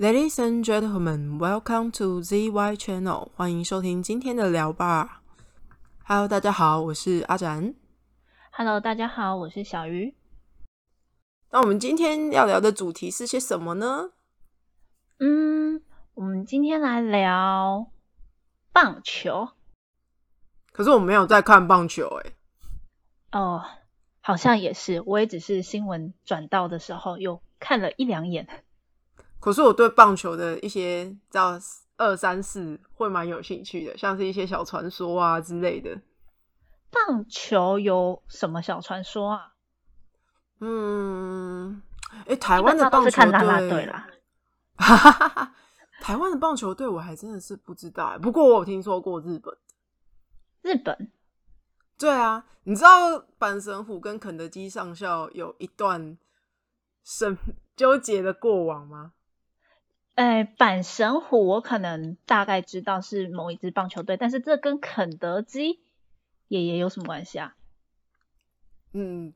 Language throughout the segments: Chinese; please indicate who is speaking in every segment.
Speaker 1: Ladies and gentlemen, welcome to ZY Channel，欢迎收听今天的聊吧。Hello，大家好，我是阿展。
Speaker 2: Hello，大家好，我是小鱼。
Speaker 1: 那我们今天要聊的主题是些什么呢？
Speaker 2: 嗯，我们今天来聊棒球。
Speaker 1: 可是我没有在看棒球、欸，
Speaker 2: 哦，好像也是，我也只是新闻转到的时候有看了一两眼。
Speaker 1: 可是我对棒球的一些叫二三四会蛮有兴趣的，像是一些小传说啊之类的。
Speaker 2: 棒球有什么小传说啊？
Speaker 1: 嗯，哎、台湾的棒球队
Speaker 2: 队啦。
Speaker 1: 哈哈哈哈！台湾的棒球队我还真的是不知道、欸，不过我有听说过日本。
Speaker 2: 日本
Speaker 1: 对啊，你知道阪神虎跟肯德基上校有一段深纠结的过往吗？
Speaker 2: 哎，阪神虎我可能大概知道是某一支棒球队，但是这跟肯德基爷爷有什么关系啊？
Speaker 1: 嗯，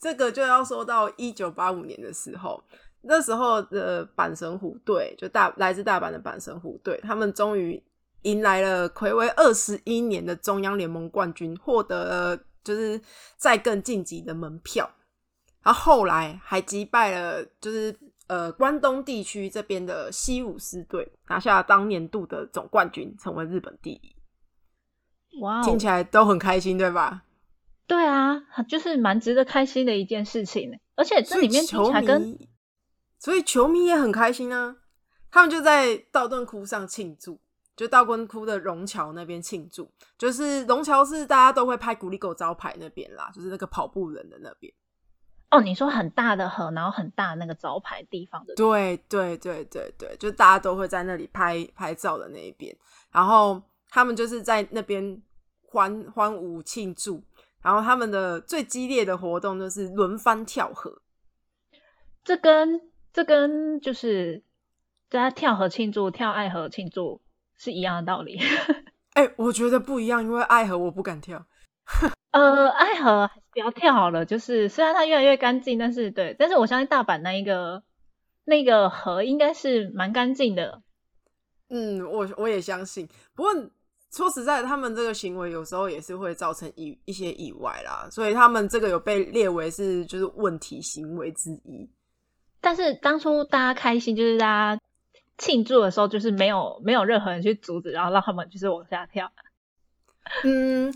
Speaker 1: 这个就要说到一九八五年的时候，那时候的阪神虎队就大来自大阪的阪神虎队，他们终于迎来了暌违二十一年的中央联盟冠军，获得了就是再更晋级的门票。然后后来还击败了就是呃关东地区这边的西武狮队，拿下当年度的总冠军，成为日本第一。
Speaker 2: 哇哦，
Speaker 1: 听起来都很开心，对吧？
Speaker 2: 对啊，就是蛮值得开心的一件事情。而且这里面听
Speaker 1: 球
Speaker 2: 起来跟
Speaker 1: 迷，所以球迷也很开心啊。他们就在道顿窟上庆祝，就道顿窟的龙桥那边庆祝，就是龙桥是大家都会拍古力狗招牌那边啦，就是那个跑步人的那边。
Speaker 2: 哦，你说很大的河，然后很大那个招牌地方的，
Speaker 1: 对对对对对，就大家都会在那里拍拍照的那一边，然后他们就是在那边欢欢舞庆祝，然后他们的最激烈的活动就是轮番跳河。
Speaker 2: 这跟这跟就是大家跳河庆祝、跳爱河庆祝是一样的道理。
Speaker 1: 哎、我觉得不一样，因为爱河我不敢跳。
Speaker 2: 呃，爱河还是不要跳好了。就是虽然它越来越干净，但是对，但是我相信大阪那一个那个河应该是蛮干净的。
Speaker 1: 嗯，我我也相信。不过说实在，他们这个行为有时候也是会造成意一些意外啦，所以他们这个有被列为是就是问题行为之一。
Speaker 2: 但是当初大家开心，就是大家庆祝的时候，就是没有没有任何人去阻止，然后让他们就是往下跳。
Speaker 1: 嗯，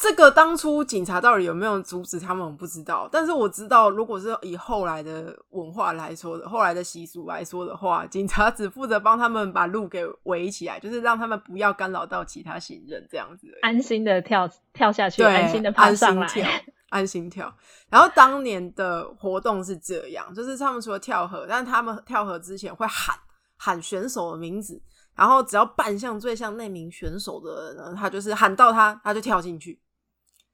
Speaker 1: 这个当初警察到底有没有阻止他们，我不知道。但是我知道，如果是以后来的文化来说的，后来的习俗来说的话，警察只负责帮他们把路给围起来，就是让他们不要干扰到其他行人这样子。
Speaker 2: 安心的跳跳下去，
Speaker 1: 对，
Speaker 2: 安心的爬上来。
Speaker 1: 安心跳，安心跳。然后当年的活动是这样，就是他们除了跳河，但他们跳河之前会喊喊选手的名字，然后只要扮相最像那名选手的人呢，他就是喊到他，他就跳进去。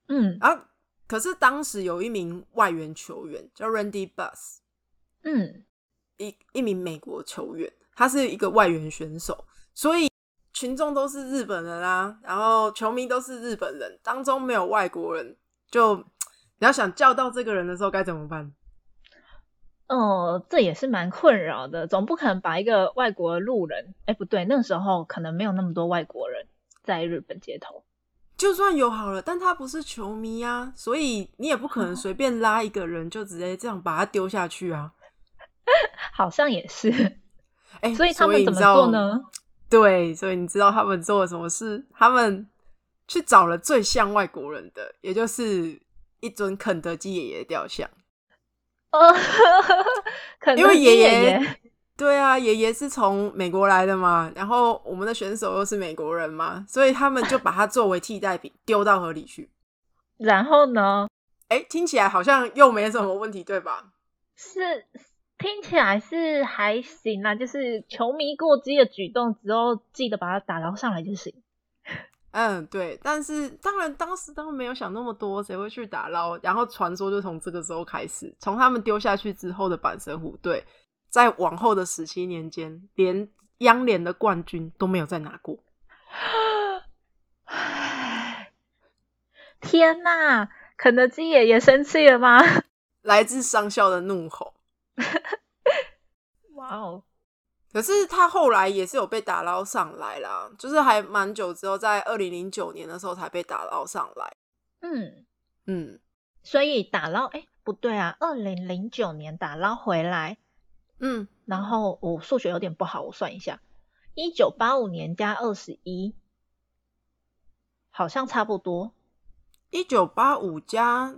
Speaker 2: 嗯
Speaker 1: 然后，可是当时有一名外援球员叫 Randy Buss，
Speaker 2: 嗯，
Speaker 1: 一一名美国球员，他是一个外援选手，所以群众都是日本人啊，然后球迷都是日本人，当中没有外国人，就你要想叫到这个人的时候该怎么办？
Speaker 2: 哦，这也是蛮困扰的，总不可能把一个外国路人，哎，不对，那时候可能没有那么多外国人在日本街头。
Speaker 1: 就算有好了，但他不是球迷啊，所以你也不可能随便拉一个人就直接这样把他丢下去啊。
Speaker 2: 好像也是，
Speaker 1: 哎、
Speaker 2: 所以他们怎么做呢？
Speaker 1: 对，所以你知道他们做了什么事？他们去找了最像外国人的，也就是一尊肯德基爷爷雕像。
Speaker 2: 哦，可能
Speaker 1: 因为爷
Speaker 2: 爷
Speaker 1: 爷对啊，爷爷是从美国来的嘛，然后我们的选手又是美国人嘛，所以他们就把它作为替代品丢到河里去。
Speaker 2: 然后呢，
Speaker 1: 哎，听起来好像又没什么问题，对吧？
Speaker 2: 是听起来是还行啦，就是球迷过激的举动之后，记得把它打捞上来就行。
Speaker 1: 嗯，对。但是当然，当时他们没有想那么多，谁会去打捞？然后传说就从这个时候开始，从他们丢下去之后的板神虎队，在往后的十七年间，连央联的冠军都没有再拿过。
Speaker 2: 天呐，肯德基爷爷生气了吗？
Speaker 1: 来自上校的怒吼。
Speaker 2: 哇哦，
Speaker 1: 可是他后来也是有被打捞上来啦，就是还蛮久之后，在二零零九年的时候才被打捞上来。
Speaker 2: 嗯，
Speaker 1: 嗯
Speaker 2: 所以打捞，哎，不对啊，二零零九年打捞回来，
Speaker 1: 嗯，
Speaker 2: 然后我数学有点不好，我算一下，一九八五年加二十一，好像差不多。
Speaker 1: 一九八五加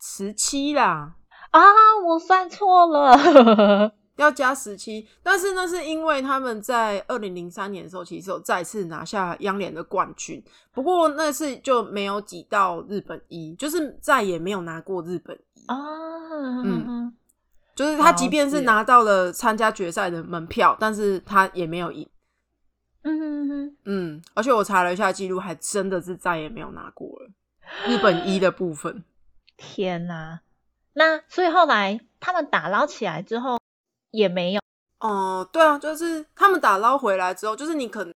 Speaker 1: 十七啦，
Speaker 2: 啊，我算错了。
Speaker 1: 要加十七，但是那是因为他们在二零零三年的时候，其实有再次拿下央联的冠军，不过那次就没有挤到日本一，就是再也没有拿过日本一。
Speaker 2: 啊，
Speaker 1: 嗯就是他即便是拿到了参加决赛的门票，但是他也没有赢。
Speaker 2: 嗯嗯嗯，
Speaker 1: 嗯，而且我查了一下记录，还真的是再也没有拿过了日本一的部分。
Speaker 2: 天哪！那所以后来他们打捞起来之后也没有。
Speaker 1: 哦、对啊，就是他们打捞回来之后，就是你可能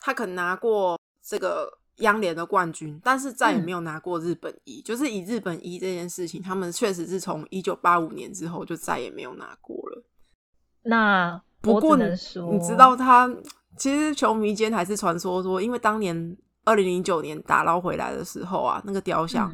Speaker 1: 他可能拿过这个央联的冠军，但是再也没有拿过日本一。就是以日本一这件事情，他们确实是从一九八五年之后就再也没有拿过了。
Speaker 2: 那
Speaker 1: 不过你知道他其实球迷间还是传说说，因为当年二零零九年打捞回来的时候啊，那个雕像、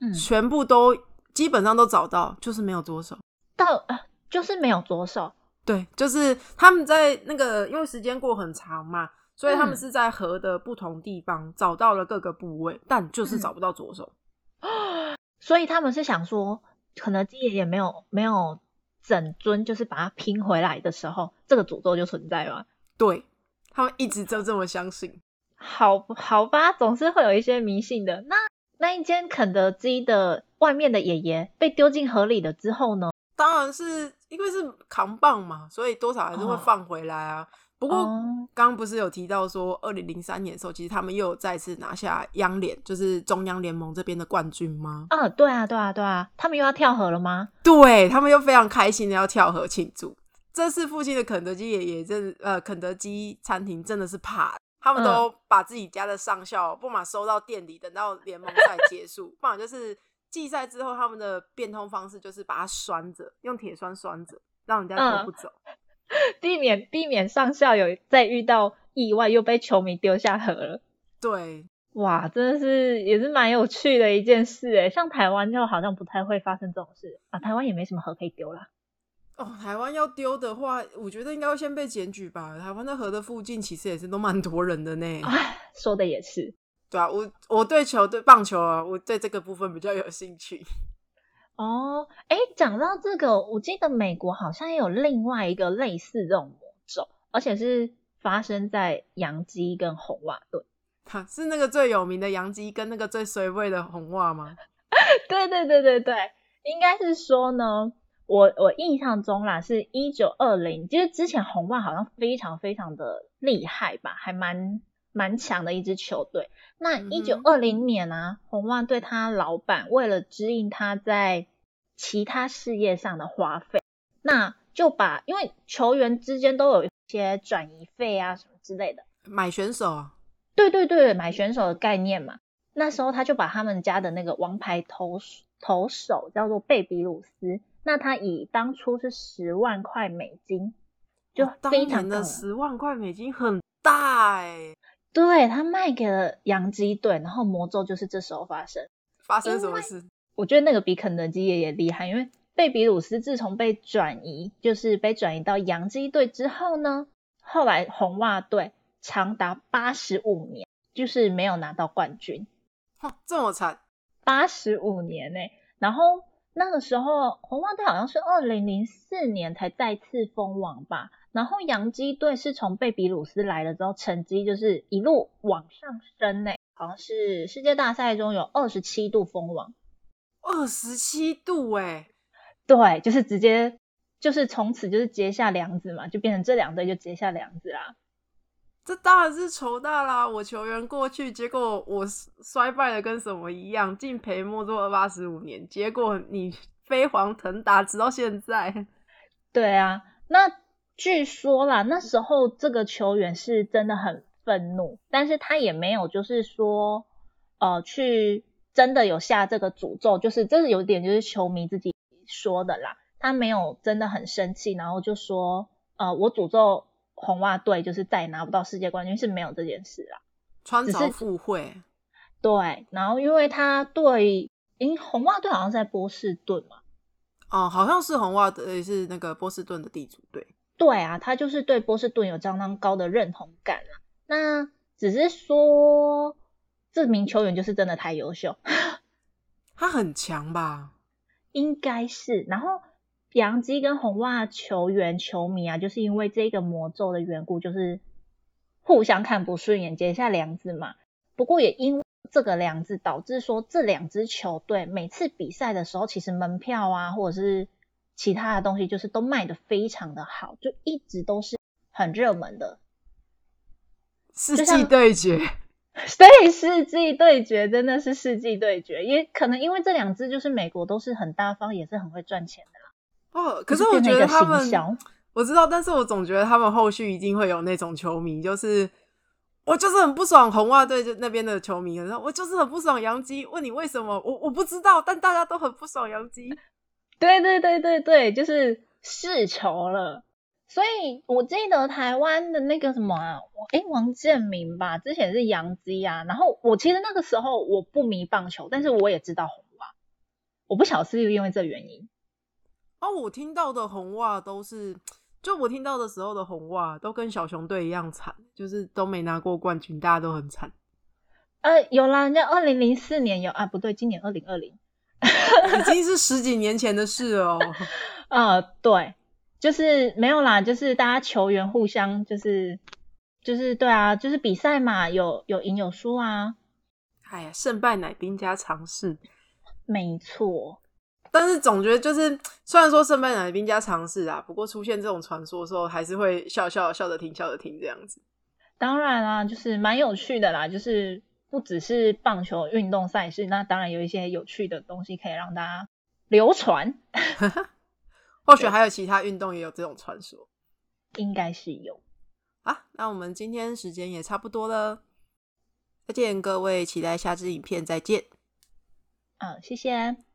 Speaker 2: 嗯，嗯，
Speaker 1: 全部都基本上都找到，就是没有左手。
Speaker 2: 到呃就是没有左手。
Speaker 1: 对，就是他们在那个，因为时间过很长嘛，所以他们
Speaker 2: 嗯
Speaker 1: 是在河的不同地方找到了各个部位，但就是
Speaker 2: 嗯
Speaker 1: 找不到左手。
Speaker 2: 所以他们是想说，肯德基爷爷没有没有整尊，就是把它拼回来的时候，这个诅咒就存在吗？
Speaker 1: 对他们一直就这么相信。
Speaker 2: 好好吧，总是会有一些迷信的。那那一间肯德基的外面的爷爷被丢进河里了之后呢？
Speaker 1: 当然是因为是扛棒嘛，所以多少还是会
Speaker 2: 哦
Speaker 1: 放回来啊。不过
Speaker 2: 哦
Speaker 1: 刚刚不是有提到说，二零零三年的时候，其实他们又有再次拿下央联，就是中央联盟这边的冠军吗？
Speaker 2: 啊，对啊，对啊，对啊，他们又要跳河了吗？
Speaker 1: 对他们又非常开心的要跳河庆祝。这次附近的肯德基也也真呃，肯德基餐厅真的是怕，他们都把自己家的上校，不嘛收到店里，等到联盟赛结束，不然就是季赛之后，他们的变通方式就是把它拴着，用铁栓拴着，让人家拖不走。
Speaker 2: 避免避免上校有再遇到意外又被球迷丢下河了。
Speaker 1: 对，
Speaker 2: 哇，真的是也是蛮有趣的一件事诶，像台湾就好像不太会发生这种事啊，台湾也没什么河可以丢啦。
Speaker 1: 哦，台湾要丢的话，我觉得应该会先被检举吧。台湾在河的附近其实也是都蛮多人的呢。
Speaker 2: 唉，说的也是。
Speaker 1: 对啊，我我对球对棒球啊，我对这个部分比较有兴趣。
Speaker 2: 哦，哎，讲到这个，我记得美国好像也有另外一个类似这种魔咒，而且是发生在洋基跟红袜队。
Speaker 1: 哈，是那个最有名的洋基跟那个最衰位的红袜吗？
Speaker 2: 对对对对对，应该是说呢，我我印象中啦，是一九二零，就是之前红袜好像非常非常的厉害吧，还蛮蛮强的一支球队。那一九二零年啊，红袜队他老板为了指引他在其他事业上的花费，那就把因为球员之间都有一些转移费啊什么之类的。
Speaker 1: 买选手啊，
Speaker 2: 对对对，买选手的概念嘛。那时候他就把他们家的那个王牌投手投手叫做贝比鲁斯，那他以当初是十万块美金，就
Speaker 1: 哦当
Speaker 2: 非常
Speaker 1: 的十万块美金很大哎、
Speaker 2: 对他卖给了洋基队，然后魔咒就是这时候发生。
Speaker 1: 发生什么事？
Speaker 2: 我觉得那个比肯德基爷爷厉害，因为贝比鲁斯自从被转移，就是被转移到洋基队之后呢，后来红袜队长达八十五年就是没有拿到冠军。
Speaker 1: 哼这么惨，
Speaker 2: 八十五年呢、然后那个时候红袜队好像是二零零四年才再次封王吧，然后洋基队是从贝比鲁斯来了之后，成绩就是一路往上升呢、好像是世界大赛中有二十七度封王，
Speaker 1: 二十七度哎、
Speaker 2: 对，就是直接就是从此就是结下梁子嘛，就变成这两队就结下梁子啦。
Speaker 1: 这当然是仇大啦！我球员过去，结果我衰败的跟什么一样，敬陪末座二八十五年，结果你飞黄腾达，直到现在。
Speaker 2: 对啊，那据说啦，那时候这个球员是真的很愤怒，但是他也没有就是说，呃，去真的有下这个诅咒，就是这是有点就是球迷自己说的啦，他没有真的很生气，然后就说，呃，我诅咒红袜队就是再也拿不到世界冠军是没有这件事啊。
Speaker 1: 穿凿
Speaker 2: 只是
Speaker 1: 附会，
Speaker 2: 对，然后因为他对，因为红袜队好像是在波士顿嘛，
Speaker 1: 哦，好像是红袜队是那个波士顿的地主队。
Speaker 2: 对啊，他就是对波士顿有相当高的认同感啊。那只是说这名球员就是真的太优秀，
Speaker 1: 他很强吧？
Speaker 2: 应该是。然后洋基跟红袜球员球迷啊，就是因为这个魔咒的缘故，就是互相看不顺眼，结下梁子嘛。不过也因为这个梁子，导致说这两支球队每次比赛的时候，其实门票啊，或者是其他的东西，就是都卖的非常的好，就一直都是很热门的。
Speaker 1: 世纪 对决，
Speaker 2: 所以世纪对决真的是世纪对决，也可能因为这两支就是美国都是很大方，也是很会赚钱的啦。
Speaker 1: 哦，可
Speaker 2: 是
Speaker 1: 我觉得他们我知道，但是我总觉得他们后续一定会有那种球迷，就是我就是很不爽红袜队就那边的球迷，然后我就是很不爽杨基。问你为什么？我我不知道，但大家都很不爽杨基。
Speaker 2: 对对对对对，就是世仇了。所以我记得台湾的那个什么啊，诶，王建民吧，之前是洋基啊。然后我其实那个时候我不迷棒球，但是我也知道红袜，我不晓得是不是因为这原因。
Speaker 1: 哦，我听到的红袜都是，就我听到的时候的红袜都跟小熊队一样惨，就是都没拿过冠军，大家都很惨。
Speaker 2: 呃，有啦，人家二零零四年有啊，不对，今年二零二零。
Speaker 1: 已经是十几年前的事了哦。
Speaker 2: 呃，对，就是没有啦，就是大家球员互相就是就是对啊，就是比赛嘛，有有赢有输啊，
Speaker 1: 哎呀，胜败乃兵家常事。
Speaker 2: 没错。
Speaker 1: 但是总觉得就是，虽然说胜败乃兵家常事啊，不过出现这种传说的时候，还是会笑笑笑着听，笑着听这样子。
Speaker 2: 当然啦，就是蛮有趣的啦，就是不只是棒球运动赛事，那当然有一些有趣的东西可以让大家流传，
Speaker 1: 或许还有其他运动也有这种传说
Speaker 2: 应该是有。
Speaker 1: 啊。那我们今天时间也差不多了，再见各位，期待下支影片，再见。
Speaker 2: 嗯，谢谢。